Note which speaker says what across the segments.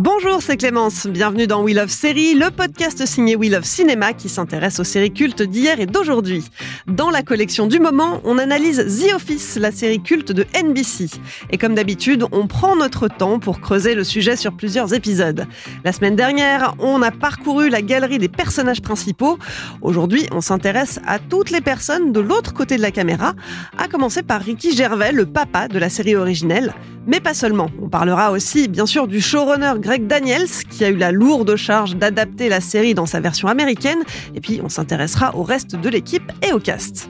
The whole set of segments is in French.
Speaker 1: Bonjour, c'est Clémence. Bienvenue dans We Love Série, le podcast signé We Love Cinéma qui s'intéresse aux séries cultes d'hier et d'aujourd'hui. Dans la collection du moment, on analyse The Office, la série culte de NBC. Et comme d'habitude, on prend notre temps pour creuser le sujet sur plusieurs épisodes. La semaine dernière, on a parcouru la galerie des personnages principaux. Aujourd'hui, on s'intéresse à toutes les personnes de l'autre côté de la caméra, à commencer par Ricky Gervais, le papa de la série originelle. Mais pas seulement. On parlera aussi, bien sûr, du showrunner Greg Daniels, qui a eu la lourde charge d'adapter la série dans sa version américaine. Et puis, on s'intéressera au reste de l'équipe et au cast.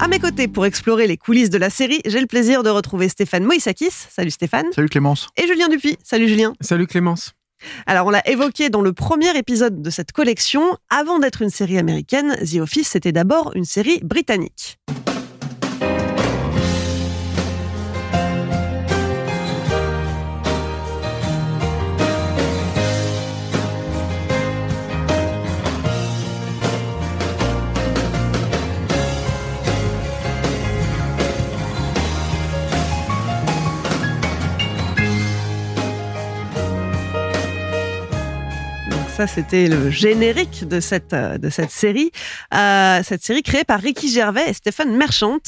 Speaker 1: À mes côtés, pour explorer les coulisses de la série, j'ai le plaisir de retrouver Stéphane Moïsakis. Salut Stéphane.
Speaker 2: Salut Clémence.
Speaker 1: Et Julien Dupuis. Salut Julien.
Speaker 3: Salut Clémence.
Speaker 1: Alors, on l'a évoqué dans le premier épisode de cette collection. Avant d'être une série américaine, The Office, c'était d'abord une série britannique. C'était le générique de cette euh, de cette série, Euh, cette série créée par Ricky Gervais et Stéphane Merchant.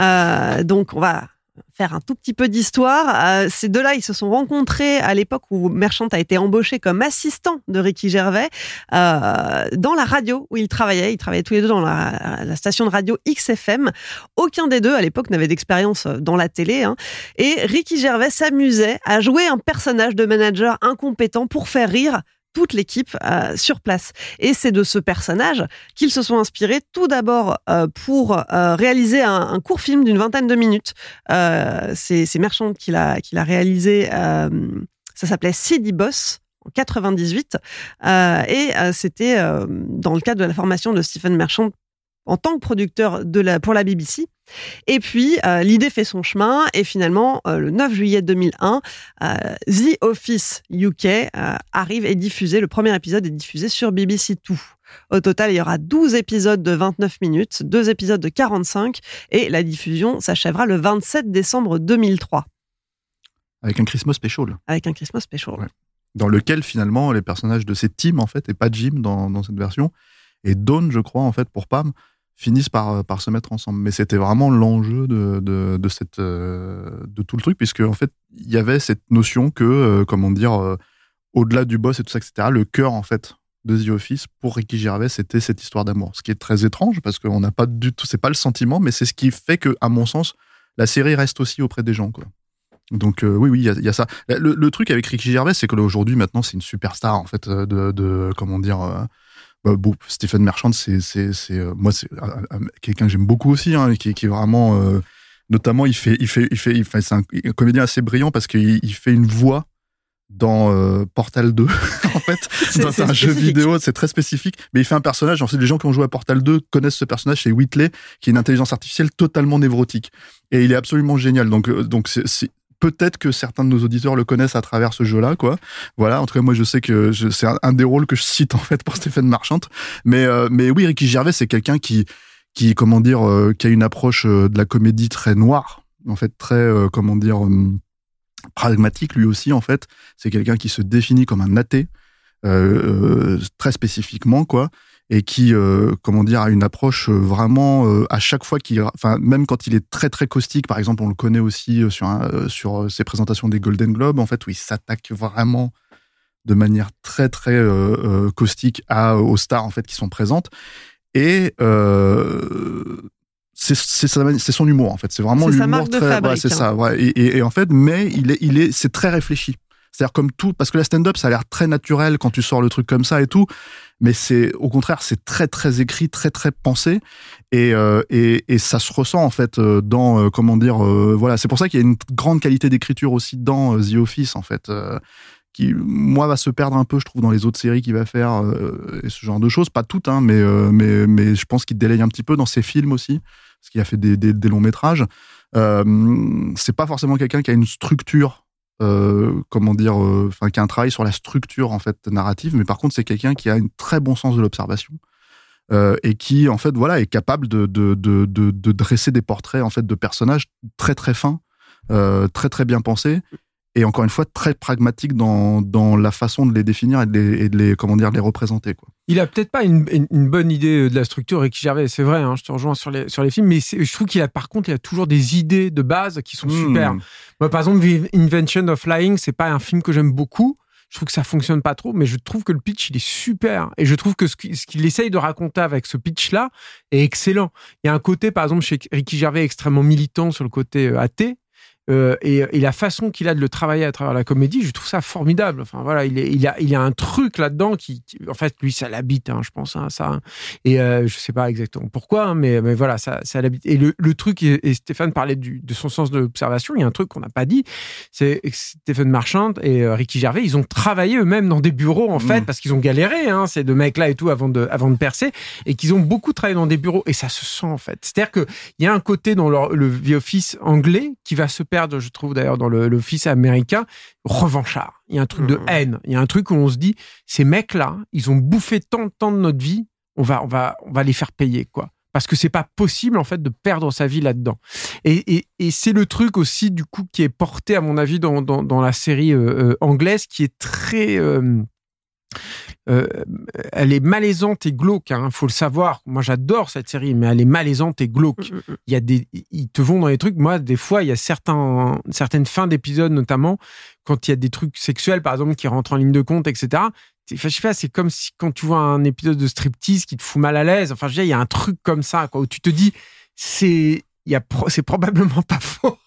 Speaker 1: Euh, donc on va faire un tout petit peu d'histoire. Ces deux-là, ils se sont rencontrés à l'époque où Merchant a été embauché comme assistant de Ricky Gervais dans la radio où ils travaillaient. Ils travaillaient tous les deux dans la, la station de radio XFM. Aucun des deux à l'époque n'avait d'expérience dans la télé. hein. Et Ricky Gervais s'amusait à jouer un personnage de manager incompétent pour faire rire toute l'équipe euh, sur place. Et c'est de ce personnage qu'ils se sont inspirés tout d'abord euh, pour euh, réaliser un, un court film d'une vingtaine de minutes. Euh, c'est Merchant qui l'a qui l'a réalisé. euh, ça s'appelait City Boss en 98 euh, et c'était dans le cadre de la formation de Stephen Merchant en tant que producteur de la, pour la BBC. Et puis, euh, l'idée fait son chemin et finalement, euh, le 9 juillet 2001, euh, The Office UK arrive et diffusé. Le premier épisode est diffusé sur BBC Two. Au total, il y aura 12 épisodes de 29 minutes, 2 épisodes de 45 et la diffusion s'achèvera le 27 décembre 2003
Speaker 2: Avec un Christmas special.
Speaker 1: avec un Christmas special.
Speaker 2: Ouais. Dans lequel finalement les personnages de cette team en fait et pas Jim dans, dans cette version et Dawn je crois en fait pour Pam finissent par, par se mettre ensemble. Mais c'était vraiment l'enjeu de, euh, de tout le truc puisque en fait il y avait cette notion que euh, comment dire euh, au-delà du boss et tout ça etc le cœur en fait de The Office pour Ricky Gervais c'était cette histoire d'amour ce qui est très étrange parce qu'on n'a pas du tout c'est pas le sentiment mais c'est ce qui fait que à mon sens la série reste aussi auprès des gens. Donc euh, oui, oui, il y a- ça. Le, truc avec Ricky Gervais, c'est que aujourd'hui, maintenant, c'est une superstar en fait euh, de comment dire. Bah, bon, Stephen Merchant, c'est, c'est, c'est, euh, moi, c'est quelqu'un que j'aime beaucoup aussi, hein, qui, qui est vraiment, euh, notamment, il fait, il fait, il fait, il fait, c'est un, un comédien assez brillant parce qu'il il fait une voix dans euh, Portal 2, en fait,
Speaker 1: C'est-
Speaker 2: un jeu vidéo, c'est très spécifique, mais il fait un personnage, en fait, les gens qui ont joué à Portal 2 connaissent ce personnage, c'est Whitley, qui est une intelligence artificielle totalement névrotique. Et il est absolument génial. Donc, euh, donc c'est- peut-être que certains de nos auditeurs le connaissent à travers ce jeu-là, quoi. Voilà. En tout cas, moi, je sais que c'est un, des rôles que je cite en fait pour Stéphane Marchant. Mais, euh, mais oui, Ricky Gervais, c'est quelqu'un qui, qui, comment dire, euh, qui a une approche euh, de la comédie très noire, en fait, très, comment dire, pragmatique lui aussi, en fait. C'est quelqu'un qui se définit comme un athée, très spécifiquement, quoi. Et qui, euh, comment dire, a une approche euh, vraiment euh, à chaque fois qu'il, enfin même quand il est très très caustique, par exemple, on le connaît aussi sur un, sur ses présentations des Golden Globes, en fait, où il s'attaque vraiment de manière très très caustique à aux stars en fait qui sont présentes. Et c'est c'est son humour en fait. C'est vraiment l'humour très ouais, c'est ça ouais. et, et, en fait mais il est il est c'est très réfléchi. C'est-à-dire comme tout, parce que la stand-up, ça a l'air très naturel quand tu sors le truc comme ça et tout, mais c'est au contraire, c'est très très écrit, très très pensé, et euh, et, et, ça se ressent en fait euh, dans euh, comment dire, voilà, c'est pour ça qu'il y a une grande qualité d'écriture aussi dans The Office en fait. qui moi va se perdre un peu je trouve dans les autres séries qu'il va faire et ce genre de choses pas toutes hein, mais mais mais je pense qu'il délaye un petit peu dans ses films aussi parce qu'il a fait des, des, des longs métrages c'est pas forcément quelqu'un qui a une structure euh, comment dire, euh, enfin, qui a un travail sur la structure en fait narrative, mais par contre c'est quelqu'un qui a un très bon sens de l'observation euh, et qui en fait voilà est capable de, dresser des portraits en fait de personnages très très fins, très très bien pensés et encore une fois très pragmatique dans, dans la façon de les définir et de les, et de les comment dire les représenter quoi.
Speaker 3: Il a peut-être pas une, une, bonne idée de la structure Ricky Gervais, c'est vrai, hein, je te rejoins sur les sur les films, mais je trouve qu'il a par contre il a toujours des idées de base qui sont hmm. super. Moi par exemple Invention of Flying, c'est pas un film que j'aime beaucoup. Je trouve que ça fonctionne pas trop, mais je trouve que le pitch il est super et je trouve que ce qu'il essaye de raconter avec ce pitch là est excellent. Il y a un côté par exemple chez Ricky Gervais extrêmement militant sur le côté euh, athée euh, et, et, la façon qu'il a de le travailler à travers la comédie, je trouve ça formidable. Enfin voilà, il, est, il a, il a un truc là-dedans qui, en fait, lui, ça l'habite, hein, je pense, hein, ça. Et euh, je sais pas exactement pourquoi, hein, mais, mais voilà, ça, ça l'habite. Et le, le truc, et, Stéphane parlait du, de son sens de l'observation. Il y a un truc qu'on n'a pas dit, c'est Stéphane Marchand et euh, Ricky Gervais, ils ont travaillé eux-mêmes dans des bureaux en fait, mmh. parce qu'ils ont galéré, hein, ces deux mecs-là et tout, avant de, avant de percer, et qu'ils ont beaucoup travaillé dans des bureaux. Et ça se sent en fait. C'est-à-dire que il y a un côté dans leur, le The Office anglais qui va se je trouve d'ailleurs dans l'office américain, revanchard. Il y a un truc de mmh. haine. Il y a un truc où on se dit, ces mecs-là, ils ont bouffé tant de temps de notre vie, on va, on va, on va les faire payer, quoi. Parce que c'est pas possible, en fait, de perdre sa vie là-dedans. Et, c'est le truc aussi, du coup, qui est porté, à mon avis, dans, dans, la série euh, euh, anglaise, qui est très, euh, euh, elle est malaisante et glauque. Il hein, faut le savoir. Moi, j'adore cette série, mais elle est malaisante et glauque. Mm, mm, mm. Il y a des, ils te vont dans les trucs. Moi, des fois, il y a certains, certaines fins d'épisodes, notamment quand il y a des trucs sexuels, par exemple, qui rentrent en ligne de compte, etc. Enfin, je sais pas, c'est comme si quand tu vois un épisode de striptease qui te fout mal à l'aise. Enfin, je il y a un truc comme ça, quoi, où tu te dis, c'est, il y a, c'est probablement pas faux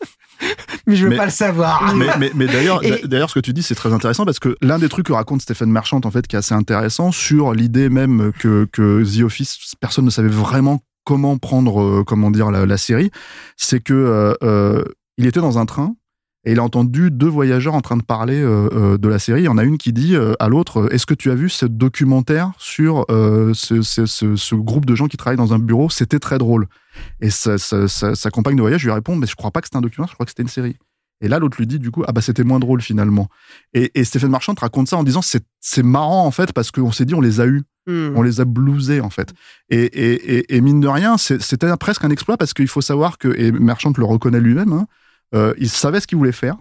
Speaker 3: mais je veux pas le savoir.
Speaker 2: Mais, mais, d'ailleurs, d'ailleurs, ce que tu dis, c'est très intéressant parce que l'un des trucs que raconte Stéphane Marchand, en fait, qui est assez intéressant sur l'idée même que, que The Office, personne ne savait vraiment comment prendre, euh, comment dire, la, série, c'est que euh, euh, il était dans un train et il a entendu deux voyageurs en train de parler de la série. Il y en a une qui dit à l'autre Est-ce que tu as vu ce documentaire sur ce, ce, ce, groupe de gens qui travaillent dans un bureau? C'était très drôle. Et sa, sa, compagne de voyage lui répond, mais je crois pas que c'était un documentaire, je crois que c'était une série. Et là, l'autre lui dit, du coup, ah bah c'était moins drôle finalement. Et, et Stéphane Marchand raconte ça en disant, c'est marrant en fait, parce qu'on s'est dit, on les a eus. Hmm. On les a blousés en fait. Et, et, et mine de rien, c'était presque un exploit parce qu'il faut savoir que, et Marchand le reconnaît lui-même, hein, euh, ils savaient ce qu'ils voulaient faire,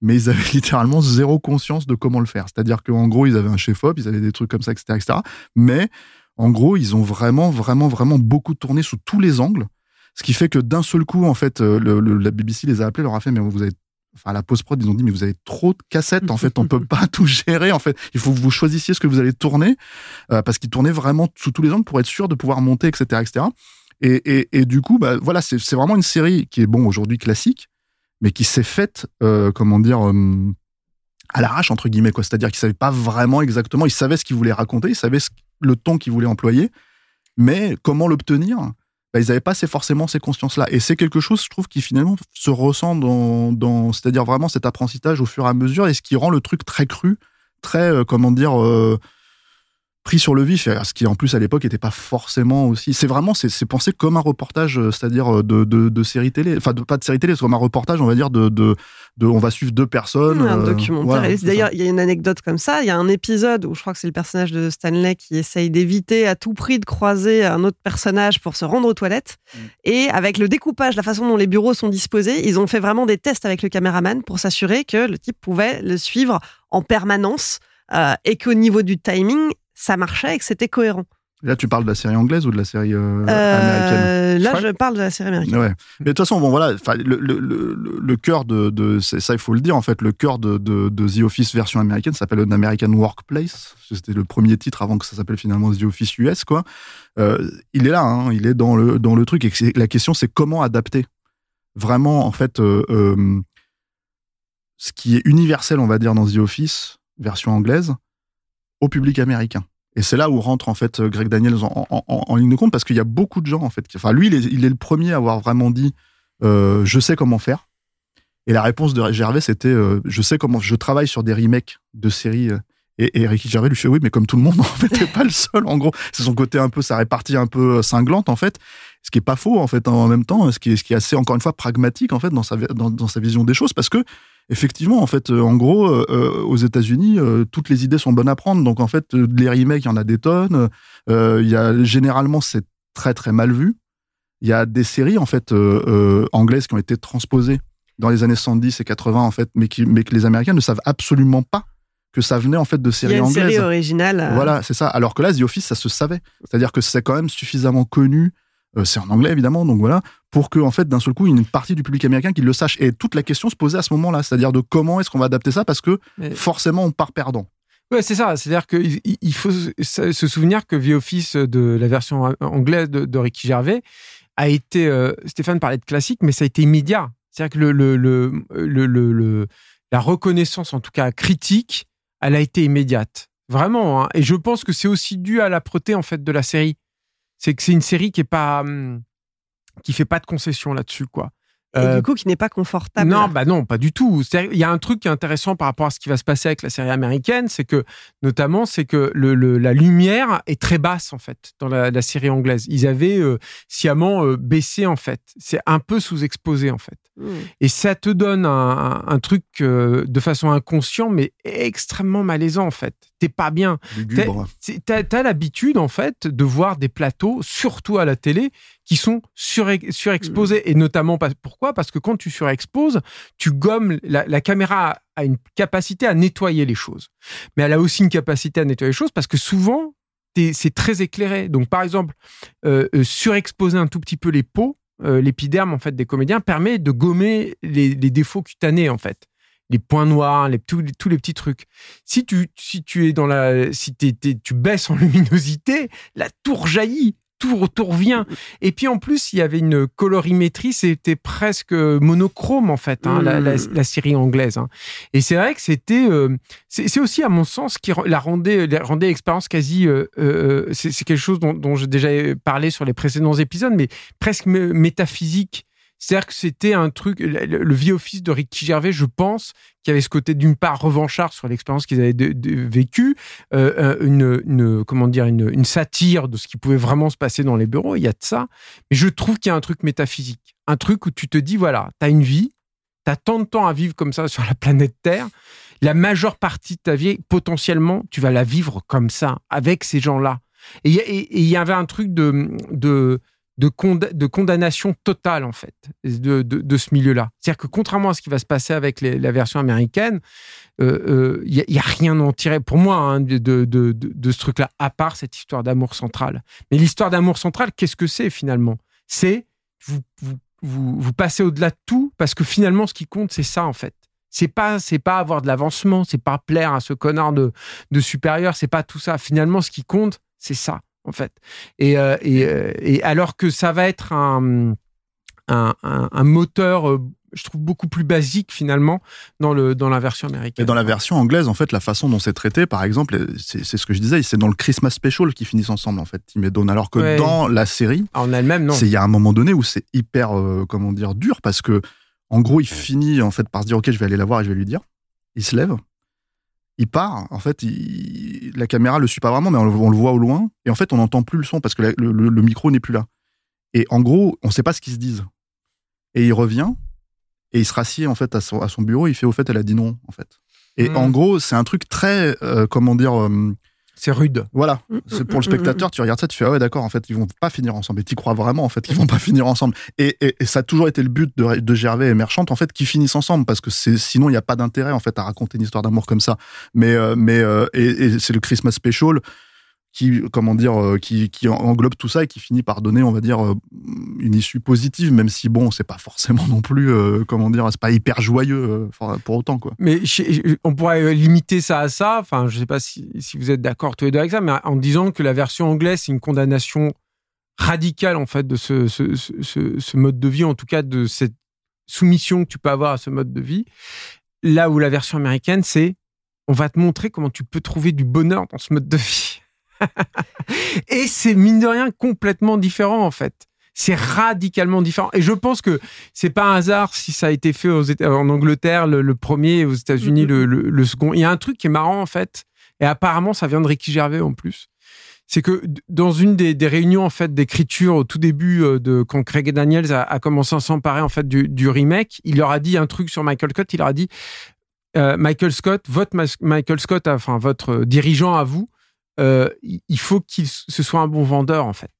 Speaker 2: mais ils avaient littéralement zéro conscience de comment le faire. C'est-à-dire qu'en gros, ils avaient un chef-op, ils avaient des trucs comme ça, etc., etc. Mais en gros, ils ont vraiment, vraiment, vraiment beaucoup tourné sous tous les angles. Ce qui fait que d'un seul coup, en fait, euh, le, la BBC les a appelés, leur a fait, mais vous avez, enfin, la post-prod, ils ont dit, mais vous avez trop de cassettes, en fait, on peut pas tout gérer, en fait. Il faut que vous choisissiez ce que vous allez tourner, euh, parce qu'ils tournaient vraiment sous tous les angles pour être sûr de pouvoir monter, etc., etc. Et, et, et du coup, bah, voilà, c'est vraiment une série qui est, bon, aujourd'hui classique, mais qui s'est faite, euh, comment dire, à l'arrache, entre guillemets, quoi. C'est-à-dire qu'ils savaient pas vraiment exactement, ils savaient ce qu'ils voulaient raconter, ils savaient ce le ton qu'ils voulaient employer, mais comment l'obtenir? Bah, ils n'avaient pas forcément ces consciences-là. Et c'est quelque chose, je trouve, qui finalement se ressent dans, dans c'est-à-dire vraiment cet apprentissage au fur et à mesure, et ce qui rend le truc très cru, très, euh, comment dire, euh, pris sur le vif, ce qui en plus à l'époque n'était pas forcément aussi. C'est vraiment, c'est pensé comme un reportage, euh, c'est-à-dire euh, de, de, de, série télé, enfin pas de série télé, c'est comme un reportage, on va dire de, de, de on va suivre deux personnes.
Speaker 1: un euh, documentaire. D'ailleurs, il y a une anecdote comme ça. Il y a un épisode où je crois que c'est le personnage de Stanley qui essaye d'éviter à tout prix de croiser un autre personnage pour se rendre aux toilettes. Mm. Et avec le découpage, la façon dont les bureaux sont disposés, ils ont fait vraiment des tests avec le caméraman pour s'assurer que le type pouvait le suivre en permanence. et qu'au niveau du timing, ça marchait et que c'était cohérent.
Speaker 2: Là, tu parles de la série anglaise ou de la série euh,
Speaker 1: Euh,
Speaker 2: américaine?
Speaker 1: là, je parle de la série américaine.
Speaker 2: Ouais. Mais de toute façon, bon voilà, le, le, le, le cœur de, de c'est- ça, il faut le dire en fait, le cœur de, de, de The Office version américaine s'appelle An American Workplace. C'était le premier titre avant que ça s'appelle finalement The Office US, quoi. Euh, il est là, hein, il est dans le dans le truc. Et la question, c'est comment adapter vraiment en fait euh, euh, ce qui est universel, on va dire, dans The Office version anglaise au public américain. Et c'est là où rentre en fait Greg Daniels en, ligne de compte parce qu'il y a beaucoup de gens en fait. qui- Enfin, lui, il est, il est le premier à avoir vraiment dit euh, je sais comment faire. Et la réponse de Gervais c'était euh, je sais comment je travaille sur des remakes de séries. euh, et, Ricky Gervais lui fait oui, mais comme tout le monde en fait, t'es pas le seul. En gros, c'est son côté un peu sa répartie un peu cinglante en fait. Ce qui est pas faux en fait en même temps, ce qui est, ce qui est assez encore une fois pragmatique en fait dans sa dans sa vision des choses parce que effectivement, en fait, euh, en gros, euh, euh, aux États-Unis, euh, toutes les idées sont bonnes à prendre. Donc, en fait, les remakes, il y en a des tonnes. Il y a généralement, c'est très très mal vu. Il y a des séries en fait anglaises qui ont été transposées dans les années 70 et 80 en fait, mais qui mais que les Américains ne savent absolument pas que ça venait en fait de
Speaker 1: Il y
Speaker 2: séries
Speaker 1: a une
Speaker 2: anglaises.
Speaker 1: série originale. euh,
Speaker 2: Voilà, c'est ça. Alors que là, The Office, ça se savait. C'est-à-dire que c'est quand même suffisamment connu. euh, c'est en anglais évidemment, donc voilà, pour que en fait d'un seul coup, une partie du public américain qui le sache. Et toute la question se posait à ce moment-là, c'est-à-dire de comment est-ce qu'on va adapter ça, parce que
Speaker 3: Mais-
Speaker 2: forcément, on part perdant.
Speaker 3: Ouais, c'est ça. C'est-à-dire qu'il il faut se souvenir que The Office de la version anglaise de, de Ricky Gervais a été. euh, Stéphane parlait de classique, mais ça a été immédiat. C'est-à-dire que le, le, le, le, le- le- la reconnaissance, en tout cas critique, elle a été immédiate. Vraiment. hein. Et je pense que c'est aussi dû à l'âpreté en fait de la série. C'est que c'est une série qui est pas hum, qui fait pas de concessions là-dessus, quoi.
Speaker 1: Et
Speaker 3: Euh,
Speaker 1: du coup, qui n'est pas confortable.
Speaker 3: non, bah non, pas du tout. Il y a un truc qui est intéressant par rapport à ce qui va se passer avec la série américaine, c'est que, notamment, c'est que le, le- la lumière est très basse, en fait, dans la, la série anglaise. Ils avaient euh, sciemment euh, baissé, en fait. C'est un peu sous-exposé, en fait.
Speaker 1: Mmh.
Speaker 3: Et ça te donne un, un- un truc euh, de façon inconsciente, mais extrêmement malaisant, en fait. T'es pas bien. T'as as, l'habitude, en fait, de voir des plateaux, surtout à la télé, qui sont surexposés. Et notamment, pourquoi? Parce que quand tu surexposes, tu gommes. La, la caméra a une capacité à nettoyer les choses. Mais elle a aussi une capacité à nettoyer les choses parce que souvent, c'est très éclairé. Donc, par exemple, euh, euh, surexposer un tout petit peu les peaux, euh, l'épiderme, en fait, des comédiens, permet de gommer les, défauts cutanés, en fait les points noirs, les, tous, les, petits trucs. Si tu, si tu es dans la, si t'es- tu baisses en luminosité, la tour jaillit, tout, tout revient. Et puis en plus, il y avait une colorimétrie, c'était presque monochrome en fait, hein, la, la- la série anglaise. hein. Et c'est vrai que c'était, euh, c'est aussi à mon sens qui la rendait, la rendait l'expérience quasi, euh, euh, c'est c'est quelque chose dont, dont j'ai déjà parlé sur les précédents épisodes, mais presque mé- métaphysique. C'est-à-dire que c'était un truc, le, le- vie office de Ricky Gervais, je pense, qui avait ce côté d'une part revanchard sur l'expérience qu'ils avaient vécue, euh, une, une- comment dire, une, satire de ce qui pouvait vraiment se passer dans les bureaux. Il y a de ça, mais je trouve qu'il y a un truc métaphysique, un truc où tu te dis voilà, t'as une vie, t'as tant de temps à vivre comme ça sur la planète Terre. La majeure partie de ta vie, potentiellement, tu vas la vivre comme ça, avec ces gens-là. Et il y y avait un truc de, de, de, conda- de condamnation totale, en fait, de, ce milieu-là. C'est-à-dire que contrairement à ce qui va se passer avec la version américaine, euh, euh, il n'y a, rien à en tirer, pour moi, hein, de, ce truc-là, à part cette histoire d'amour central. Mais l'histoire d'amour central, qu'est-ce que c'est finalement? C'est vous, vous passez au-delà de tout, parce que finalement, ce qui compte, c'est ça, en fait. C'est pas, c'est pas avoir de l'avancement, c'est pas plaire à ce connard de, de supérieur, c'est pas tout ça. Finalement, ce qui compte, c'est ça, en fait. Et, euh, et, euh, et alors que ça va être un, un, un- un moteur, euh, je trouve, beaucoup plus basique, finalement, dans, le, dans la version américaine.
Speaker 2: Et dans la version anglaise, en fait, la façon dont c'est traité, par exemple, c'est ce que je disais, c'est dans le Christmas Special qu'ils finissent ensemble, en fait, Tim et Dawn. Alors que
Speaker 3: Ouais.
Speaker 2: dans la série,
Speaker 3: En elle-même, non.
Speaker 2: c'est il y a un moment donné où c'est hyper, euh, comment dire, dur parce que, en gros, il finit en fait par se dire, ok, je vais aller la voir et je vais lui dire. Il se lève, il part. En fait, il- la caméra le suit pas vraiment, mais on le, on le voit au loin. Et en fait, on n'entend plus le son parce que la- le, micro n'est plus là. Et en gros, on sait pas ce qu'ils se disent. Et il revient et il se rassied en fait à son, à son bureau. Il fait au fait, elle a dit non en fait. Et
Speaker 3: Mm.
Speaker 2: en gros, c'est un truc très, euh, comment dire. euh,
Speaker 3: C'est rude.
Speaker 2: voilà,
Speaker 1: Mm,
Speaker 2: c'est
Speaker 1: mm,
Speaker 2: pour le
Speaker 1: mm,
Speaker 2: spectateur, tu regardes ça, tu fais ah ouais d'accord, en fait ils vont pas finir ensemble. Et tu crois vraiment en fait qu'ils vont pas finir ensemble. Et, et- et ça a toujours été le but de, de Gervais et Merchante en fait qu'ils finissent ensemble parce que c'est sinon il y a pas d'intérêt en fait à raconter une histoire d'amour comme ça. Mais euh, mais euh, et, et c'est le Christmas Special. Qui comment dire euh, qui, qui englobe tout ça et qui finit par donner on va dire euh, une issue positive même si bon c'est pas forcément non plus euh, comment dire c'est pas hyper joyeux pour autant quoi.
Speaker 3: Mais on pourrait limiter ça à ça. Enfin je sais pas si, si vous êtes d'accord tous les deux avec ça mais en disant que la version anglaise c'est une condamnation radicale en fait de ce, ce, mode de vie en tout cas de cette soumission que tu peux avoir à ce mode de vie. Là où la version américaine c'est on va te montrer comment tu peux trouver du bonheur dans ce mode de vie et c'est mine de rien complètement différent en fait. C'est radicalement différent. Et je pense que c'est pas un hasard si ça a été fait aux en Angleterre le, premier, aux États-Unis mm-hmm. le, second. Il y a un truc qui est marrant en fait, et apparemment ça vient de Ricky Gervais en plus. C'est que dans une des, réunions en fait d'écriture au tout début euh, de quand Craig Daniels a, commencé à s'emparer en fait du, remake, il leur a dit un truc sur Michael Scott. Il leur a dit euh, Michael Scott, votre Michael Scott, enfin votre dirigeant à vous, euh, il faut qu'il ce soit un bon vendeur en fait.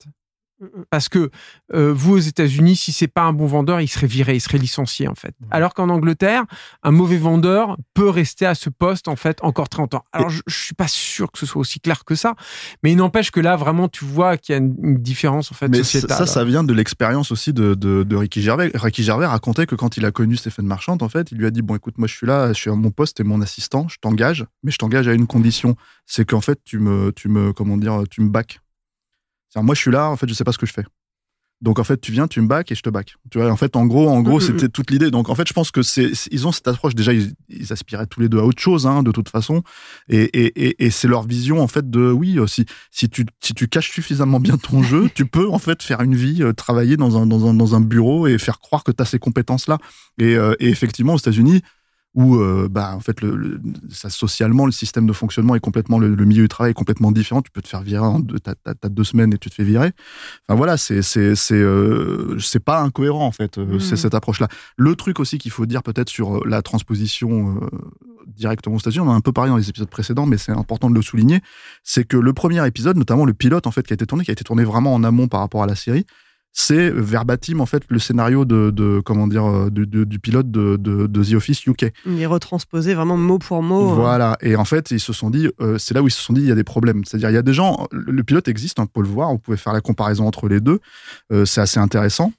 Speaker 3: Mm, mm. Parce que euh, vous aux États-Unis, si c'est pas un bon vendeur, il serait viré, il serait licencié en fait. Mm. Alors qu'en Angleterre, un mauvais vendeur peut rester à ce poste en fait encore 30 ans. Alors je, je suis pas sûr que ce soit aussi clair que ça, mais il n'empêche que là vraiment tu vois qu'il y a une, différence en fait mais
Speaker 2: Ça, ça vient de l'expérience aussi de, de, Ricky Gervais. Ricky Gervais racontait que quand il a connu Stéphane Marchand, en fait, il lui a dit bon écoute, moi je suis là, je suis à mon poste et mon assistant, je t'engage, mais je t'engage à une condition, c'est qu'en fait tu me, tu me, comment dire, tu me bacs moi, je suis là, en fait, je sais pas ce que je fais. Donc en fait, tu viens, tu me bacs et je te bac. Tu vois, en fait, en gros, en gros, mm, mm, c'était mm. toute l'idée. Donc en fait, je pense que c'est, ils ont cette approche. Déjà, ils, aspiraient tous les deux à autre chose, hein, de toute façon. Et, et, et, c'est leur vision en fait de oui, si si tu si tu caches suffisamment bien ton jeu, tu peux en fait faire une vie, euh, travailler dans un dans un dans un bureau et faire croire que tu as ces compétences là. Et, euh, et effectivement, aux États-Unis, où euh, bah en fait le, ça, socialement le système de fonctionnement est complètement le, milieu du travail est complètement différent. Tu peux te faire virer en deux, t'as, deux semaines et tu te fais virer. Enfin voilà c'est c'est c'est euh, c'est pas incohérent en fait euh, c'est mmh. cette approche là le truc aussi qu'il faut dire peut-être sur la transposition directement aux États-Unis on en a un peu parlé dans les épisodes précédents mais c'est important de le souligner c'est que le premier épisode notamment le pilote en fait qui a été tourné qui a été tourné vraiment en amont par rapport à la série c'est verbatim en fait le scénario de, comment dire euh, du, pilote de, The Office UK.
Speaker 1: Il est retransposé vraiment mot pour mot.
Speaker 2: Hein. Voilà. Et en fait, ils se sont dit, euh, c'est là où ils se sont dit, il y a des problèmes. C'est-à-dire, il y a des gens, le pilote existe, on peut le voir, on pouvait faire la comparaison entre les deux. Euh, c'est assez intéressant.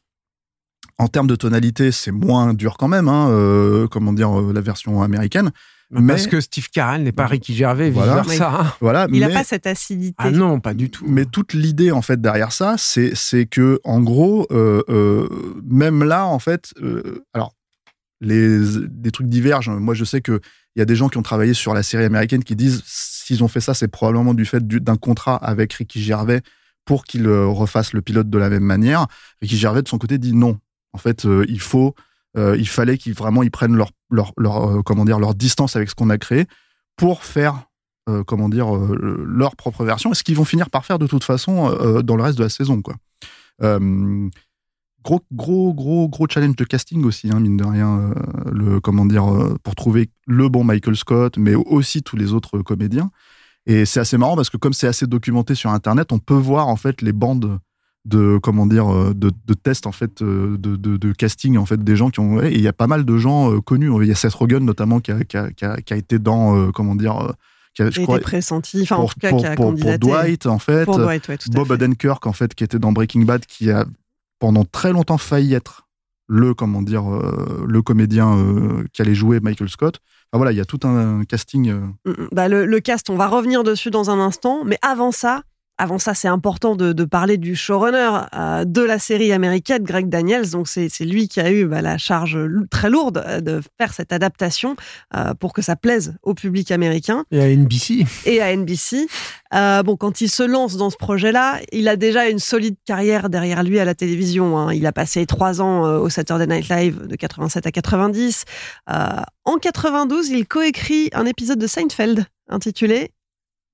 Speaker 2: En termes de tonalité, c'est moins dur quand même, hein, comment dire, la version américaine.
Speaker 3: Mais Parce que Steve Carell n'est pas Ricky Gervais, voilà. ça. Hein.
Speaker 2: Voilà,
Speaker 1: il n'a pas cette acidité.
Speaker 3: Ah non, pas du tout.
Speaker 2: Mais toute l'idée en fait derrière ça, c'est c'est que en gros, euh, euh, même là en fait, euh, alors les des trucs divergent. Moi, je sais que il y a des gens qui ont travaillé sur la série américaine qui disent s'ils ont fait ça, c'est probablement du fait d'un contrat avec Ricky Gervais pour qu'il refasse le pilote de la même manière. Ricky Gervais de son côté dit non. En fait, il faut euh, il fallait qu'ils vraiment ils prennent leur leur, leur euh, comment dire leur distance avec ce qu'on a créé pour faire euh, comment dire leur propre version et ce qu'ils vont finir par faire de toute façon dans le reste de la saison quoi. Gros gros gros gros challenge de casting aussi hein, mine de rien le comment dire pour trouver le bon Michael Scott mais aussi tous les autres comédiens. Et c'est assez marrant parce que comme c'est assez documenté sur internet on peut voir en fait les bandes de comment dire euh, de, de tests en fait euh, de, de, de, casting en fait des gens qui ont et il y a pas mal de gens euh, connus il y a Seth Rogen notamment qui a, qui a, qui a, qui a été dans comment dire
Speaker 1: qui a, je crois, pressenti enfin
Speaker 2: pour,
Speaker 1: en tout cas
Speaker 2: pour,
Speaker 1: qui a
Speaker 2: pour, pour Dwight en fait
Speaker 1: pour Dwight, ouais, tout
Speaker 2: Bob Odenkirk en fait qui était dans Breaking Bad qui a pendant très longtemps failli être le comment dire le comédien qui allait jouer Michael Scott Enfin, voilà, il y a tout un casting. Mm,
Speaker 1: mm. Bah, le, le, cast, on va revenir dessus dans un instant. Mais avant ça, avant ça, c'est important de, parler du showrunner euh, de la série américaine, Greg Daniels. Donc, c'est lui qui a eu bah, la charge très lourde euh, de faire cette adaptation euh, pour que ça plaise au public américain.
Speaker 3: Et à NBC.
Speaker 1: Et à NBC. bon, quand il se lance dans ce projet-là, il a déjà une solide carrière derrière lui à la télévision. Hein. Il a passé trois ans au Saturday Night Live de 87 à 90. en 92, il coécrit un épisode de Seinfeld intitulé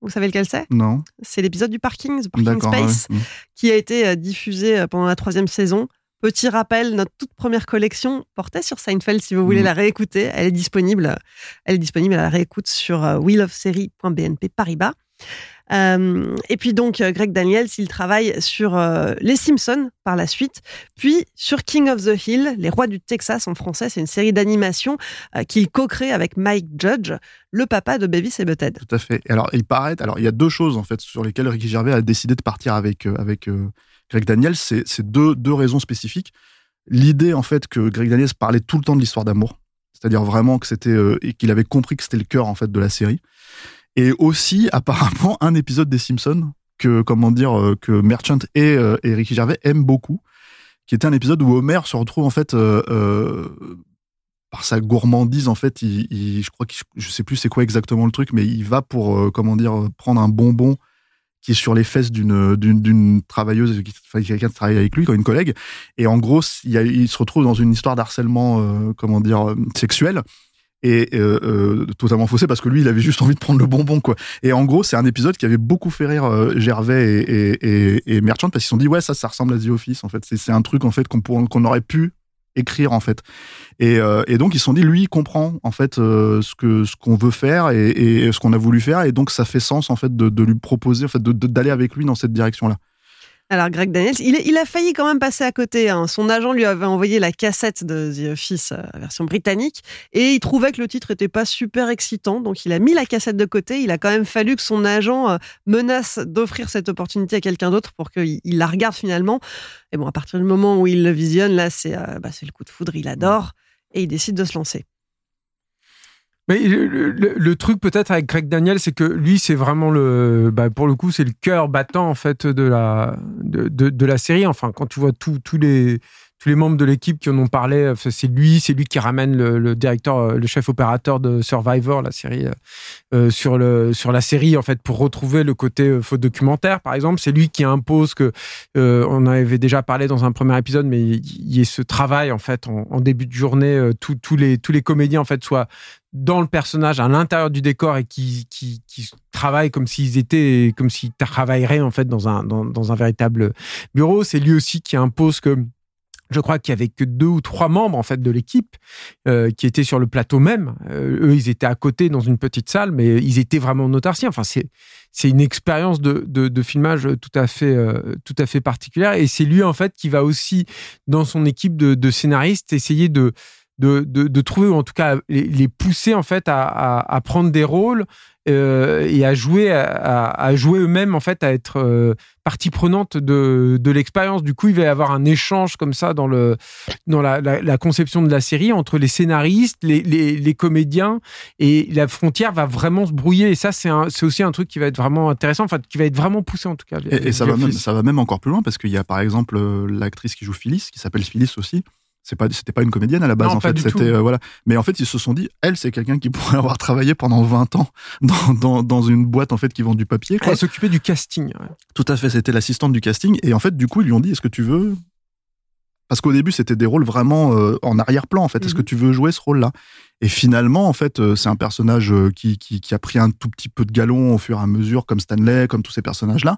Speaker 1: vous savez lequel c'est?
Speaker 2: Non.
Speaker 1: C'est l'épisode du parking, The Parking Space, qui a été euh, diffusé euh, pendant la troisième saison. Petit rappel, notre toute première collection portait sur Seinfeld. Si vous voulez mm. la réécouter, elle est disponible. Elle est disponible à la réécoute sur euh, wheelofserie.bnp Paribas. Euh, et puis donc, euh, Greg Daniels, il travaille sur euh, Les Simpsons par la suite, puis sur King of the Hill, Les Rois du Texas en français. C'est une série d'animation qu'il co-crée avec Mike Judge, le papa de Beavis et Butthead.
Speaker 2: Tout à fait. Alors, il paraît, alors il y a deux choses en fait sur lesquelles Ricky Gervais a décidé de partir avec avec Greg Daniels. C'est deux deux raisons spécifiques. L'idée en fait que Greg Daniels parlait tout le temps de l'histoire d'amour, c'est-à-dire vraiment que c'était et qu'il avait compris que c'était le cœur en fait de la série et aussi apparemment un épisode des Simpsons que comment dire euh, que Merchant et, euh, et Ricky Gervais aiment beaucoup, qui était un épisode où Homer se retrouve en fait euh, euh par sa gourmandise en fait, il, je crois que je sais plus c'est quoi exactement le truc, mais il va pour comment dire prendre un bonbon qui est sur les fesses d'une d'une, travailleuse, quelqu'un qui travaille avec lui, une collègue, et en gros il, il se retrouve dans une histoire d'harcèlement comment dire sexuel et euh, euh, totalement faussé parce que lui il avait juste envie de prendre le bonbon quoi. Et en gros c'est un épisode qui avait beaucoup fait rire euh, Gervais et, et, et, Merchant parce qu'ils se sont dit ouais ça ça ressemble à The Office en fait. C'est un truc en fait qu'on qu'on aurait pu écrire en fait. Et, euh, et, donc ils se sont dit lui il comprend en fait euh, ce que ce qu'on veut faire et, et ce qu'on a voulu faire. Et donc ça fait sens en fait de, de lui proposer en fait d'aller avec lui dans cette direction là
Speaker 1: alors Greg Daniels, il, a failli quand même passer à côté. Hein. Son agent lui avait envoyé la cassette de The Office, euh, version britannique, et il trouvait que le titre était pas super excitant, donc il a mis la cassette de côté. Il a quand même fallu que son agent euh, menace d'offrir cette opportunité à quelqu'un d'autre pour qu'il la regarde finalement. Et bon, à partir du moment où il le visionne, là, c'est euh, bah, le coup de foudre, il adore, et il décide de se lancer.
Speaker 3: Mais le, truc peut-être avec Greg Daniel, c'est que lui, c'est vraiment le, bah, pour le coup, c'est le cœur battant en fait de la de, de, la série. Enfin, quand tu vois tous les tous les membres de l'équipe qui en ont parlé, c'est lui, c'est lui qui ramène le, directeur, euh, le chef opérateur de Survivor, la série, euh, euh, sur le sur la série en fait pour retrouver le côté faux documentaire, par exemple. C'est lui qui impose que on avait déjà parlé dans un premier épisode, mais il y ait ce travail en fait en, début de journée, tous les tous les comédiens en fait soient dans le personnage, à l'intérieur du décor et qui, qui, qui travaillent comme s'ils étaient, comme s'ils travailleraient en fait dans un, dans, dans un véritable bureau. C'est lui aussi qui impose que je crois qu'il y avait que deux ou trois membres en fait de l'équipe euh, qui étaient sur le plateau même. Euh, eux, ils étaient à côté dans une petite salle, mais ils étaient vraiment en autarcie. Enfin, c'est c'est une expérience de, de, de, filmage tout à fait euh, tout à fait particulière. Et c'est lui en fait qui va aussi dans son équipe de, de scénaristes essayer de de, de, de, trouver, ou en tout cas les, pousser en fait à, à, à prendre des rôles euh, et à jouer, à, à jouer eux-mêmes en fait, à être euh, partie prenante de, de l'expérience. Du coup, il va y avoir un échange comme ça dans le dans la, la, la conception de la série entre les scénaristes, les, les, les, comédiens et la frontière va vraiment se brouiller. Et ça, c'est c'est aussi un truc qui va être vraiment intéressant, enfin qui va être vraiment poussé en tout cas.
Speaker 2: Et, et ça va même ça va même encore plus loin parce qu'il y a par exemple euh, l'actrice qui joue Phyllis, qui s'appelle Phyllis aussi c'est pas c'était pas une comédienne à la base en fait c'était euh, voilà mais en fait ils se sont dit elle c'est quelqu'un qui pourrait avoir travaillé pendant 20 ans dans, dans, dans une boîte en fait qui vend du papier
Speaker 3: quoi. elle s'occupait du casting ouais.
Speaker 2: tout à fait c'était l'assistante du casting et en fait du coup ils lui ont dit est-ce que tu veux parce qu'au début c'était des rôles vraiment euh, en arrière-plan en fait est-ce mm -hmm. que tu veux jouer ce rôle là et finalement en fait euh, c'est un personnage euh, qui, qui, qui a pris un tout petit peu de galon au fur et à mesure comme Stanley comme tous ces personnages là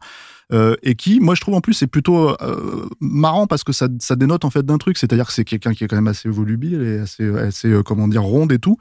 Speaker 2: euh, et qui, moi, je trouve en plus, c'est plutôt euh, marrant parce que ça, ça dénote en fait d'un truc, c'est-à-dire que c'est quelqu'un qui est quand même assez volubile et assez, assez euh, comment dire, ronde et tout,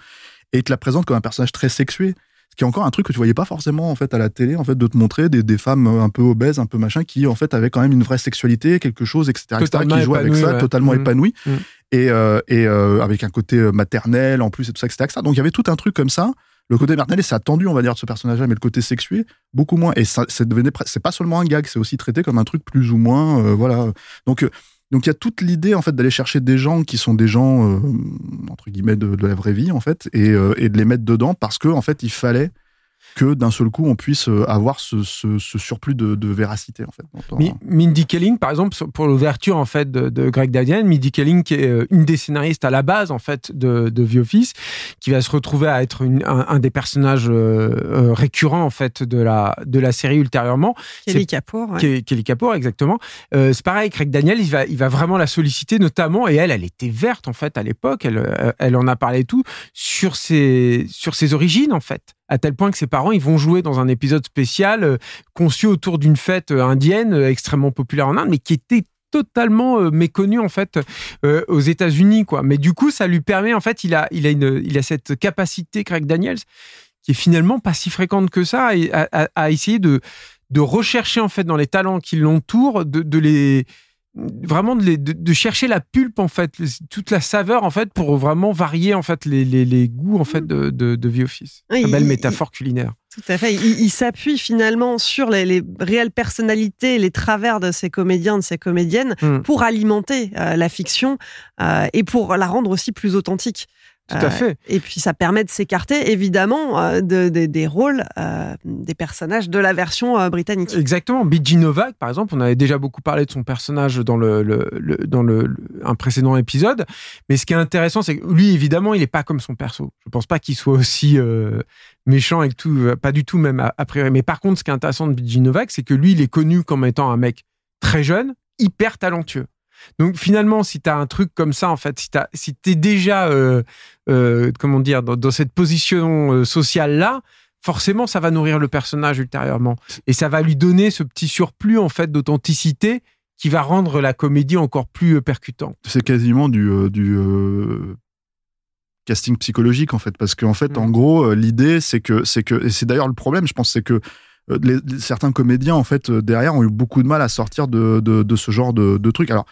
Speaker 2: et il te la présente comme un personnage très sexué. Qui est encore un truc que tu voyais pas forcément en fait à la télé, en fait, de te montrer des, des femmes un peu obèses, un peu machin, qui en fait avaient quand même une vraie sexualité, quelque chose, etc., etc qui jouaient avec ça, ouais. totalement mmh. épanoui, mmh. et, euh, et euh, avec un côté maternel en plus et tout ça, etc., etc. Donc il y avait tout un truc comme ça le côté maternel, c'est attendu, on va dire, de ce personnage-là, mais le côté sexué, beaucoup moins. Et ça, ça devenait, c'est pas seulement un gag, c'est aussi traité comme un truc plus ou moins, euh, voilà. Donc, euh, donc il y a toute l'idée en fait d'aller chercher des gens qui sont des gens euh, entre guillemets de, la vraie vie en fait, et, euh, de les mettre dedans parce que fait il fallait que d'un seul coup on puisse euh, avoir ce, ce, ce surplus de, de, véracité en fait.
Speaker 3: Mi Mindy Kelling par exemple pour l'ouverture en fait de, de Greg Dadian, Mindy Kelling qui est euh, une des scénaristes à la base en fait de, de The Office, qui va se retrouver à être une, un, un, des personnages euh, récurrents en fait de la de la série ultérieurement.
Speaker 1: Kelly Kapoor. Ouais.
Speaker 3: Kelly Kapoor exactement. Euh, c'est pareil, Greg Daniel il va il va vraiment la solliciter notamment et elle elle était verte en fait à l'époque, elle elle en a parlé tout sur ses sur ses origines en fait à tel point que ses parents ils vont jouer dans un épisode spécial euh, conçu autour d'une fête euh, indienne euh, extrêmement populaire en Inde, mais qui était totalement euh, méconnu en fait aux États-Unis quoi. Mais du coup, ça lui permet en fait, il a cette capacité Craig Daniels qui est finalement pas si fréquente que ça, à, essayer de, de rechercher en fait dans les talents qui l'entourent, de les vraiment de, de, chercher la pulpe en fait, toute la saveur en fait pour vraiment varier en fait les, les, les goûts en fait de, de, de The Office. Une belle métaphore culinaire.
Speaker 1: Tout à fait. Il, s'appuie finalement sur les, les, réelles personnalités, les travers de ces comédiens, de ces comédiennes, hmm. pour alimenter euh, la fiction euh, et pour la rendre aussi plus authentique.
Speaker 3: Tout à fait.
Speaker 1: et puis ça permet de s'écarter évidemment euh, de, des rôles euh, des personnages de la version euh, britannique.
Speaker 3: Exactement. B.G. Novak, par exemple, on avait déjà beaucoup parlé de son personnage dans le, le, dans le, un précédent épisode. Mais ce qui est intéressant, c'est que lui, évidemment, il n'est pas comme son perso. Je pense pas qu'il soit aussi méchant et tout, pas du tout même a, priori. Mais par contre, ce qui est intéressant de B.G. Novak, c'est que lui, il est connu comme étant un mec très jeune, hyper talentueux. Donc finalement, si tu as un truc comme ça, en fait, si tu si es déjà, euh, euh, comment dire, dans, cette position euh, sociale-là, forcément, ça va nourrir le personnage ultérieurement. Et ça va lui donner ce petit surplus, en fait, d'authenticité qui va rendre la comédie encore plus percutante.
Speaker 2: C'est quasiment du, du casting psychologique, en fait. Parce qu'en fait, mm. en gros, l'idée, c'est que, c'est que, et c'est d'ailleurs le problème, je pense, c'est que certains comédiens, en fait, derrière, ont eu beaucoup de mal à sortir de, de, ce genre de, de trucs. Alors,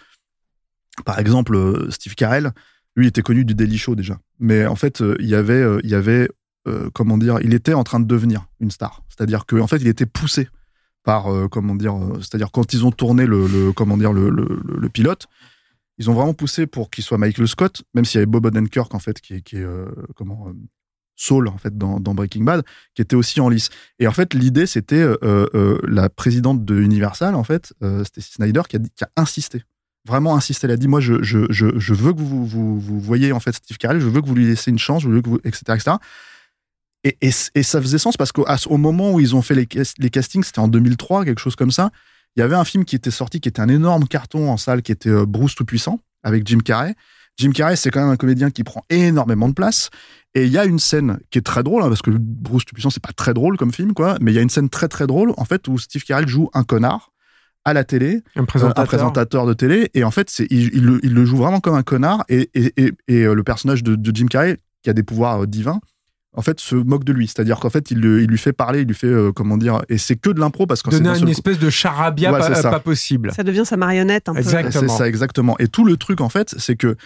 Speaker 2: par exemple, euh, Steve Carell, lui, il était connu du Daily Show déjà. Mais en fait, euh, il avait, euh, il avait comment dire, il était en train de devenir une star. C'est-à-dire qu'en en fait, il était poussé par, comment dire, c'est-à-dire quand ils ont tourné le, comment dire, le, pilote, ils ont vraiment poussé pour qu'il soit Michael Scott, même s'il y avait Bob Odenkirk en fait, qui est, qui est comment Saul en fait dans, Breaking Bad, qui était aussi en lice. Et en fait, l'idée c'était la présidente de Universal en fait, Stacy Snyder, qui a insisté vraiment insisté. Elle a dit Moi, je, je, je, je veux que vous, vous, vous, voyez en fait Steve Carell, je veux que vous lui laissiez une chance, je veux que vous, etc. etc. Et, et, ça faisait sens parce qu'au moment où ils ont fait les, les castings, c'était en 2003, quelque chose comme ça. Il y avait un film qui était sorti, qui était un énorme carton en salle, qui était euh, Bruce Tout-Puissant, avec Jim Carrey. Jim Carrey, c'est quand même un comédien qui prend énormément de place. Et il y a une scène qui est très drôle, hein, parce que Bruce Tout-Puissant, c'est pas très drôle comme film, quoi. Mais il y a une scène très très drôle, en fait, où Steve Carell joue un connard à la télé,
Speaker 3: un
Speaker 2: présentateur, de télé, et en fait, c'est, il, le, joue vraiment comme un connard, et, et, et, euh, le personnage de, Jim Carrey, qui a des pouvoirs euh, divins, en fait, se moque de lui. C'est-à-dire qu'en fait, il, il, lui fait parler, il lui fait, euh, comment dire, et c'est que de l'impro parce que
Speaker 3: Donner une espèce de charabia pas, possible.
Speaker 1: Ça devient sa marionnette un
Speaker 2: exactement. peu. C'est ça, exactement. Et tout le truc, en fait, c'est que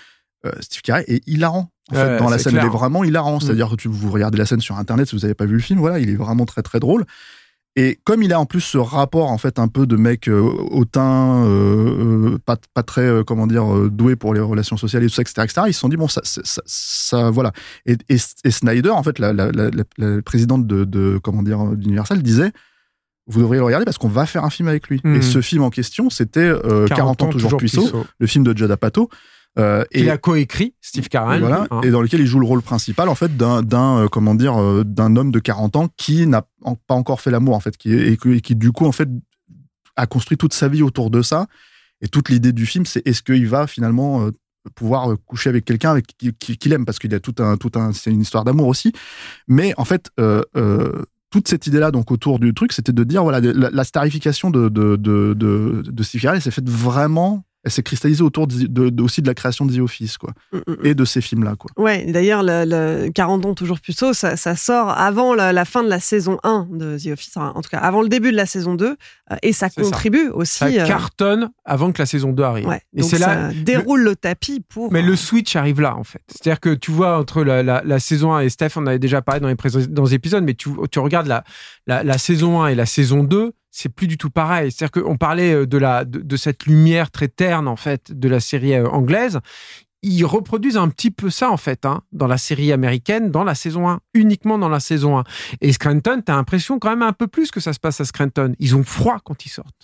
Speaker 2: Steve Carey est hilarant. En fait, dans la scène, il est vraiment hilarant. Mm. C'est-à-dire que tu, vous regardez la scène sur Internet, si vous n'avez pas vu le film, voilà, il est vraiment très très drôle. Et comme il a en plus ce rapport en fait un peu de mec euh, hautain, euh, euh, pas, pas très comment dire doué pour les relations sociales et tout ça, etc., etc. Ils se sont dit bon ça, ça, ça, voilà. Et, et, Snyder en fait la, la, la, présidente de, de, comment dire d'Universal disait vous devriez le regarder parce qu'on va faire un film avec lui. Et hmm. ce film en question c'était 40, ans, toujours, puissant, le film de Judd Apatow.
Speaker 3: Euh, il a coécrit Steve Carell.
Speaker 2: Voilà, hein. et dans lequel il joue le rôle principal en fait d'un d'un euh, comment dire euh, d'un homme de 40 ans qui n'a pas encore fait l'amour en fait qui et, qui du coup en fait a construit toute sa vie autour de ça et toute l'idée du film c'est est-ce qu'il va finalement euh, pouvoir coucher avec quelqu'un avec qu'il aime? Parce qu'il y a tout un tout un c'est une histoire d'amour aussi mais en fait toute cette idée-là, donc autour du truc, c'était de dire voilà la, starification de de de de, de Steve Carell s'est faite vraiment elle s'est cristallisée autour de, aussi de la création de The Office, quoi, mm, mm, mm. et de ces films-là, quoi.
Speaker 1: Ouais, d'ailleurs, le, 40 ans toujours plus tôt, ça, sort avant la, fin de la saison 1 de The Office, en tout cas avant le début de la saison 2, euh, et ça contribue aussi. Ça
Speaker 3: euh, cartonne avant que la saison 2 arrive.
Speaker 1: et c'est là déroule le, tapis pour.
Speaker 3: Mais le euh, switch arrive là, en fait. C'est-à-dire que tu vois entre la, saison 1 et Steph, on avait déjà parlé dans les, dans les épisodes, mais tu, tu regardes la, la, saison 1 et la saison 2 c'est plus du tout pareil. C'est-à-dire qu'on parlait euh, de, la, de, cette lumière très terne, en fait, de la série euh, anglaise ils reproduisent un petit peu ça en fait hein, dans la série américaine, dans la saison 1, uniquement dans la saison 1. Et Scranton, t'as l'impression quand même un peu plus que ça se passe à Scranton. Ils ont froid quand ils sortent.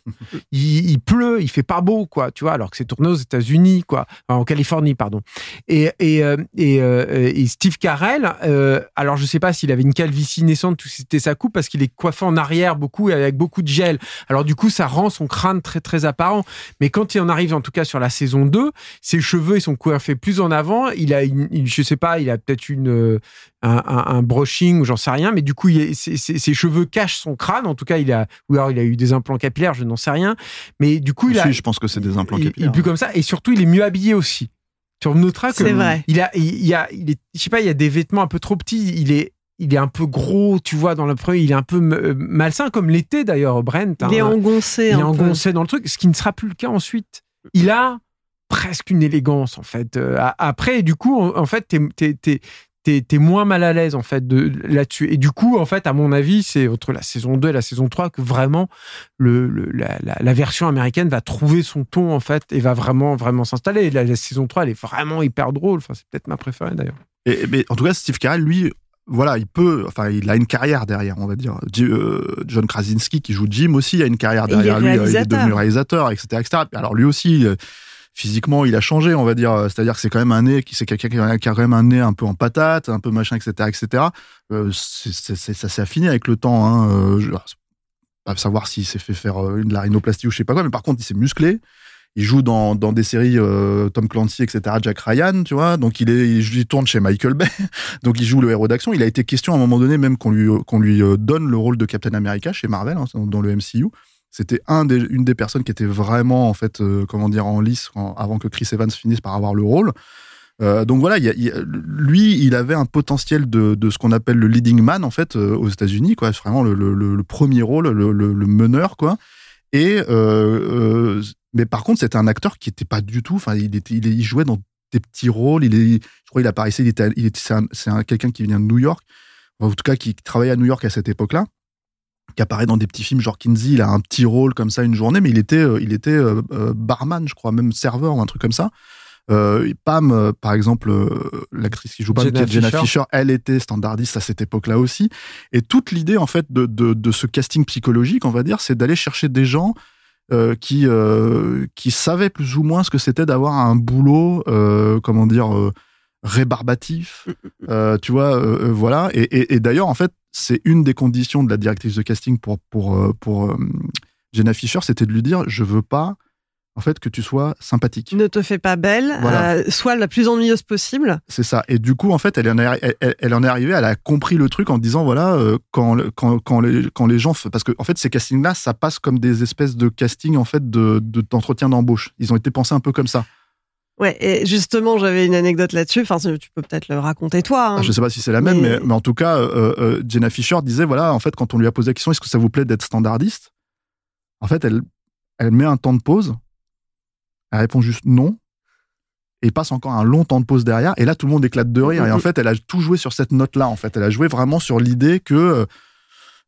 Speaker 3: Il, pleut, il fait pas beau, quoi, tu vois, alors que c'est tourné aux États-Unis, quoi, en Californie, pardon. Et, et, euh, euh, et Steve Carell, euh, alors je sais pas s'il avait une calvitie naissante ou c'était sa coupe, parce qu'il est coiffé en arrière beaucoup et avec beaucoup de gel. Alors du coup, ça rend son crâne très très apparent. Mais quand il en arrive, en tout cas sur la saison 2, ses cheveux et son coiffure fait plus en avant. Il a, une, je sais pas, il a peut-être une un, brushing ou j'en sais rien, mais du coup, ses, cheveux cachent son crâne. En tout cas, il a, ou alors il a eu des implants capillaires, je n'en sais rien. Mais du coup, il a.
Speaker 2: je pense que c'est des implants capillaires.
Speaker 3: Il, est plus comme ça, et surtout, il est mieux habillé aussi. Tu noteras que
Speaker 1: vrai.
Speaker 3: il a, il, y a, il est, je sais pas, il y a des vêtements un peu trop petits. Il est il est un peu gros, tu vois, dans le premier, il est un peu euh, malsain, comme l'était d'ailleurs Brent.
Speaker 1: Il est
Speaker 3: hein.
Speaker 1: engoncé.
Speaker 3: Il est
Speaker 1: peu.
Speaker 3: engoncé dans le truc, ce qui ne sera plus le cas ensuite. Il a presque une élégance, en fait. Euh, a- après, du coup, en, fait, t'es, t'es, t'es, moins mal à l'aise, en fait, de, là-dessus. Et du coup, en fait, à mon avis, c'est entre la saison 2 et la saison 3 que vraiment le, le- la, la- la version américaine va trouver son ton, en fait, et va vraiment, vraiment s'installer. La, la saison 3, elle est vraiment hyper drôle. Enfin, c'est peut-être ma préférée, d'ailleurs.
Speaker 2: Et, mais en tout cas, Steve Carell, lui, voilà, il peut, enfin, il a une carrière derrière, on va dire. Euh, John Krasinski, qui joue Jim aussi, a une carrière
Speaker 1: Et il
Speaker 2: derrière lui. euh, Il est
Speaker 1: réalisateur.
Speaker 2: devenu réalisateur, etc., etc. Alors lui aussi, euh, physiquement, il a changé, on va dire. C'est-à-dire que c'est quand même un nez, c'est quelqu'un qui a quand même un nez un peu en patate, un peu machin, etc., etc. Euh, ça s'est affiné avec le temps. Hein. Euh, je- pas savoir s'il s'est fait faire euh, de la rhinoplastie ou je sais pas quoi, mais par contre, il s'est musclé. Il joue dans, dans des séries euh, Tom Clancy, etc. Jack Ryan, tu vois. Donc il est, il, tourne chez Michael Bay. Donc il joue le héros d'action. Il a été question à un moment donné même qu'on lui qu'on lui donne le rôle de Captain America chez Marvel hein, dans le MCU. C'était une des personnes qui était vraiment en fait euh, comment dire en lice avant que Chris Evans finisse par avoir le rôle. Euh, donc voilà, il y a- lui, il avait un potentiel de, ce qu'on appelle le leading man en fait euh, aux États-Unis, quoi. C'est vraiment le, premier rôle, le, meneur, quoi. Et mais par contre, c'était un acteur qui était pas du tout. Enfin, il il, jouait dans des petits rôles. Il je crois, il apparaissait. Il était, c'est un- c'est un- quelqu'un qui vient de New York, en tout cas qui travaillait à New York à cette époque-là, qui apparaît dans des petits films genre Kinsey. Il a un petit rôle comme ça une journée, mais il était, euh, il était euh, euh, barman, je crois, même serveur ou un truc comme ça. Euh, Pam, par exemple, l'actrice qui joue Pam,
Speaker 3: Jenna
Speaker 2: qui est Jenna
Speaker 3: Fisher.
Speaker 2: Fisher, elle était standardiste à cette époque-là aussi. Et toute l'idée, en fait, de, de, de ce casting psychologique, on va dire, c'est d'aller chercher des gens qui, qui savaient plus ou moins ce que c'était d'avoir un boulot, comment dire, rébarbatif. Euh, tu vois, euh, euh, voilà. Et, et, et d'ailleurs, en fait, c'est une des conditions de la directrice de casting pour, pour, pour euh, Jenna Fisher, c'était de lui dire, je veux pas, en fait, que tu sois sympathique.
Speaker 1: Ne te fais pas belle,
Speaker 2: Voilà.
Speaker 1: sois la plus ennuyeuse possible.
Speaker 2: C'est ça. Et du coup, en fait, elle en est, elle, en est arrivée, elle a compris le truc en disant, voilà, quand, quand, quand, les, quand les gens... Parce que, en fait, ces castings-là, ça passe comme des espèces de castings, en fait, de, de- d'entretien d'embauche. Ils ont été pensés un peu comme ça.
Speaker 1: Ouais, et justement, j'avais une anecdote là-dessus. Enfin, tu peux peut-être le raconter toi. hein.
Speaker 2: Je sais pas si c'est la même, mais,
Speaker 1: Mais-
Speaker 2: mais en tout cas, euh, euh, Jenna Fisher disait, voilà, en fait, quand on lui a posé la question, est-ce que ça vous plaît d'être standardiste? En fait, elle, elle met un temps de pause, elle répond juste non, et passe encore un long temps de pause derrière, et là, tout le monde éclate de rire. Et en fait, elle a tout joué sur cette note-là, en fait. Elle a joué vraiment sur l'idée que euh,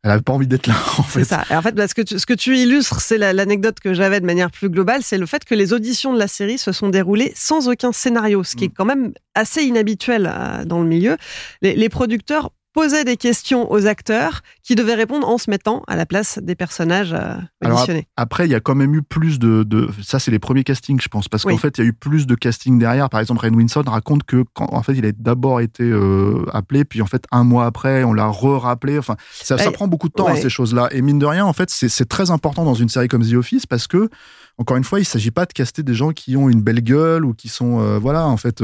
Speaker 2: elle avait pas envie d'être là, en fait.
Speaker 1: C'est ça. Et en fait, parce que tu- ce que tu illustres, c'est la- l'anecdote que j'avais de manière plus globale, c'est le fait que les auditions de la série se sont déroulées sans aucun scénario, ce qui
Speaker 2: Mm.
Speaker 1: est quand même assez inhabituel euh, dans le milieu. Les, les producteurs posaient des questions aux acteurs qui devaient répondre en se mettant à la place des personnages euh,
Speaker 2: Alors,
Speaker 1: auditionnés.
Speaker 2: Après, il y a quand même eu plus de, de ça, c'est les premiers castings, je pense, parce
Speaker 1: Oui.
Speaker 2: qu'en fait, il y a eu plus de castings derrière. Par exemple, Rain Wilson raconte que quand, en fait, il a d'abord été euh, appelé, puis en fait, un mois après, on l'a re-rappelé. Enfin, ça, prend beaucoup de temps hein, ces choses-là. Et mine de rien, en fait, c'est très important dans une série comme The Office parce que encore une fois, il s'agit pas de caster des gens qui ont une belle gueule ou qui sont, euh, voilà, en fait,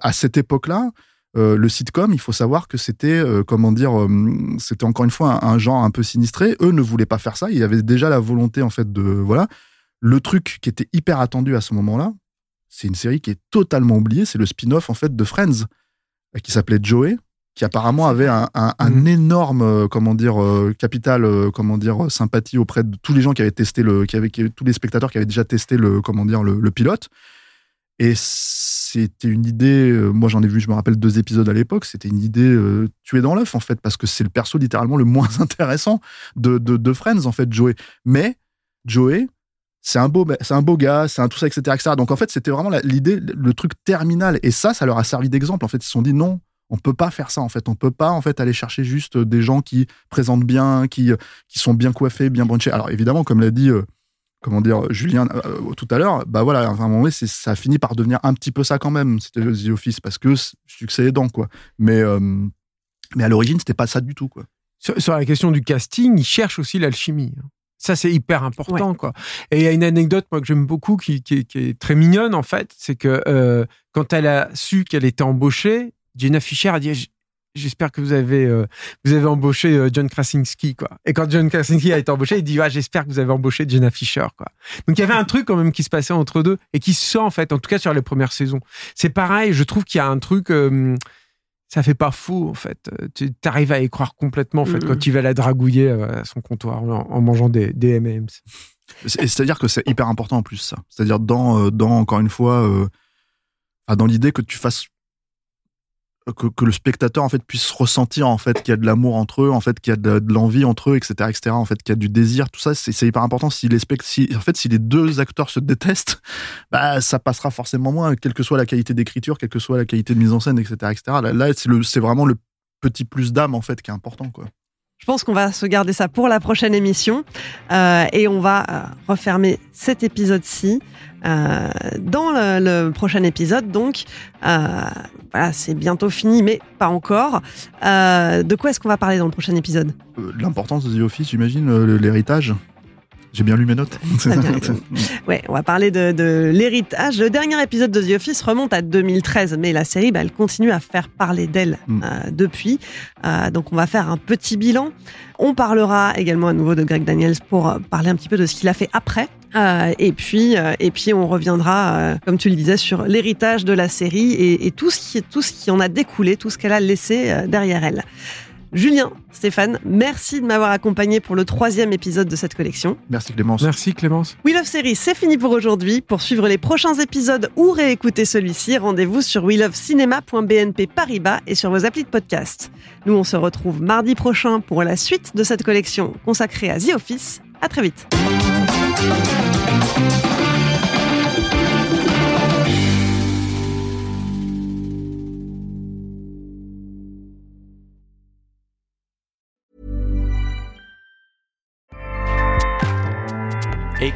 Speaker 2: à cette époque-là. Euh, le sitcom, il faut savoir que c'était, euh, comment dire, euh, c'était encore une fois un, un genre un peu sinistré. Eux ne voulaient pas faire ça. Il y avait déjà la volonté, en fait, de, voilà. Le truc qui était hyper attendu à ce moment-là, c'est une série qui est totalement oubliée. C'est le spin-off, en fait, de Friends, qui s'appelait Joey, qui apparemment avait un, un- un
Speaker 3: Mhm.
Speaker 2: énorme, comment dire, capital, comment dire, sympathie auprès de tous les gens qui avaient testé le, qui avaient, qui- tous les spectateurs qui avaient déjà testé le, comment dire, le, le pilote. Et c'était une idée, euh, moi j'en ai vu, je me rappelle deux épisodes à l'époque, c'était une idée euh, tuée dans l'œuf en fait, parce que c'est le perso littéralement le moins intéressant de, de, Friends en fait, Joey. Mais Joey, c'est un beau, un beau gars, c'est un tout ça, etc., etc. Donc en fait, c'était vraiment l'idée, le truc terminal. Et ça, ça leur a servi d'exemple. En fait, ils se sont dit non, on peut pas faire ça. En fait, on peut pas en fait aller chercher juste des gens qui présentent bien, qui qui sont bien coiffés, bien brunchés. Alors évidemment, comme l'a dit. Euh, comment dire, Julien euh, tout à l'heure, bah voilà, à un moment donné, c'est- ça a fini par devenir un petit peu ça quand même, c'était The Office, parce que succès aidant, quoi. Mais, euh, mais à l'origine, c'était pas ça du tout, quoi.
Speaker 3: Sur, sur la question du casting, ils cherchent aussi l'alchimie. hein. Ça, c'est hyper important, quoi. Et il y a une anecdote, moi, que j'aime beaucoup, qui, qui- qui est très mignonne, en fait. C'est que euh, quand elle a su qu'elle était embauchée, Jenna Fischer a dit J'espère que vous avez, euh, vous avez embauché euh, John Krasinski, quoi. Et quand John Krasinski a été embauché, il dit ah, J'espère que vous avez embauché Jenna Fischer, quoi. Donc il y avait un truc, quand même, qui se passait entre deux et qui se sent, en fait, en tout cas sur les premières saisons. C'est pareil, je trouve qu'il y a un truc. euh, ça fait pas fou en fait. Tu arrives à y croire complètement en fait quand tu vas la dragouiller euh, à son comptoir en, en mangeant des, des M&M's.
Speaker 2: C'est-à-dire que c'est hyper important en plus ça. C'est-à-dire dans, dans encore une fois, euh, dans l'idée que tu fasses que, que le spectateur en fait puisse ressentir en fait qu'il y a de l'amour entre eux, en fait qu'il y a de, l'envie entre eux, etc., etc. En fait qu'il y a du désir, tout ça, c'est hyper important. Si les si, en fait si les deux acteurs se détestent, bah ça passera forcément moins, quelle que soit la qualité d'écriture, quelle que soit la qualité de mise en scène, etc., etc. Là, là c'est vraiment le petit plus d'âme en fait qui est important quoi.
Speaker 1: Je pense qu'on va se garder ça pour la prochaine émission euh, et on va euh, refermer cet épisode-ci. Euh, dans le, le prochain épisode, donc, voilà, c'est bientôt fini, mais pas encore. De quoi est-ce qu'on va parler dans le prochain épisode?
Speaker 2: L'importance de The Office, j'imagine, l'héritage? J'ai bien lu mes notes.
Speaker 1: Bien. Ouais, on va parler de, de l'héritage. Le dernier épisode de The Office remonte à 2013, mais la série, bah, elle continue à faire parler d'elle
Speaker 2: Mm.
Speaker 1: euh, depuis. Euh, donc, on va faire un petit bilan. On parlera également à nouveau de Greg Daniels pour euh, parler un petit peu de ce qu'il a fait après. Euh, et puis, euh, et puis, on reviendra, euh, comme tu le disais, sur l'héritage de la série et, et tout ce qui, tout ce qui en a découlé, tout ce qu'elle a laissé euh, derrière elle. Julien, Stéphane, merci de m'avoir accompagné pour le troisième épisode de cette collection.
Speaker 2: Merci Clémence.
Speaker 3: Merci Clémence.
Speaker 1: We Love Series, c'est fini pour aujourd'hui. Pour suivre les prochains épisodes ou réécouter celui-ci, rendez-vous sur welovecinema.bnp Paribas et sur vos applis de podcast. Nous, on se retrouve mardi prochain pour la suite de cette collection consacrée à The Office. À très vite.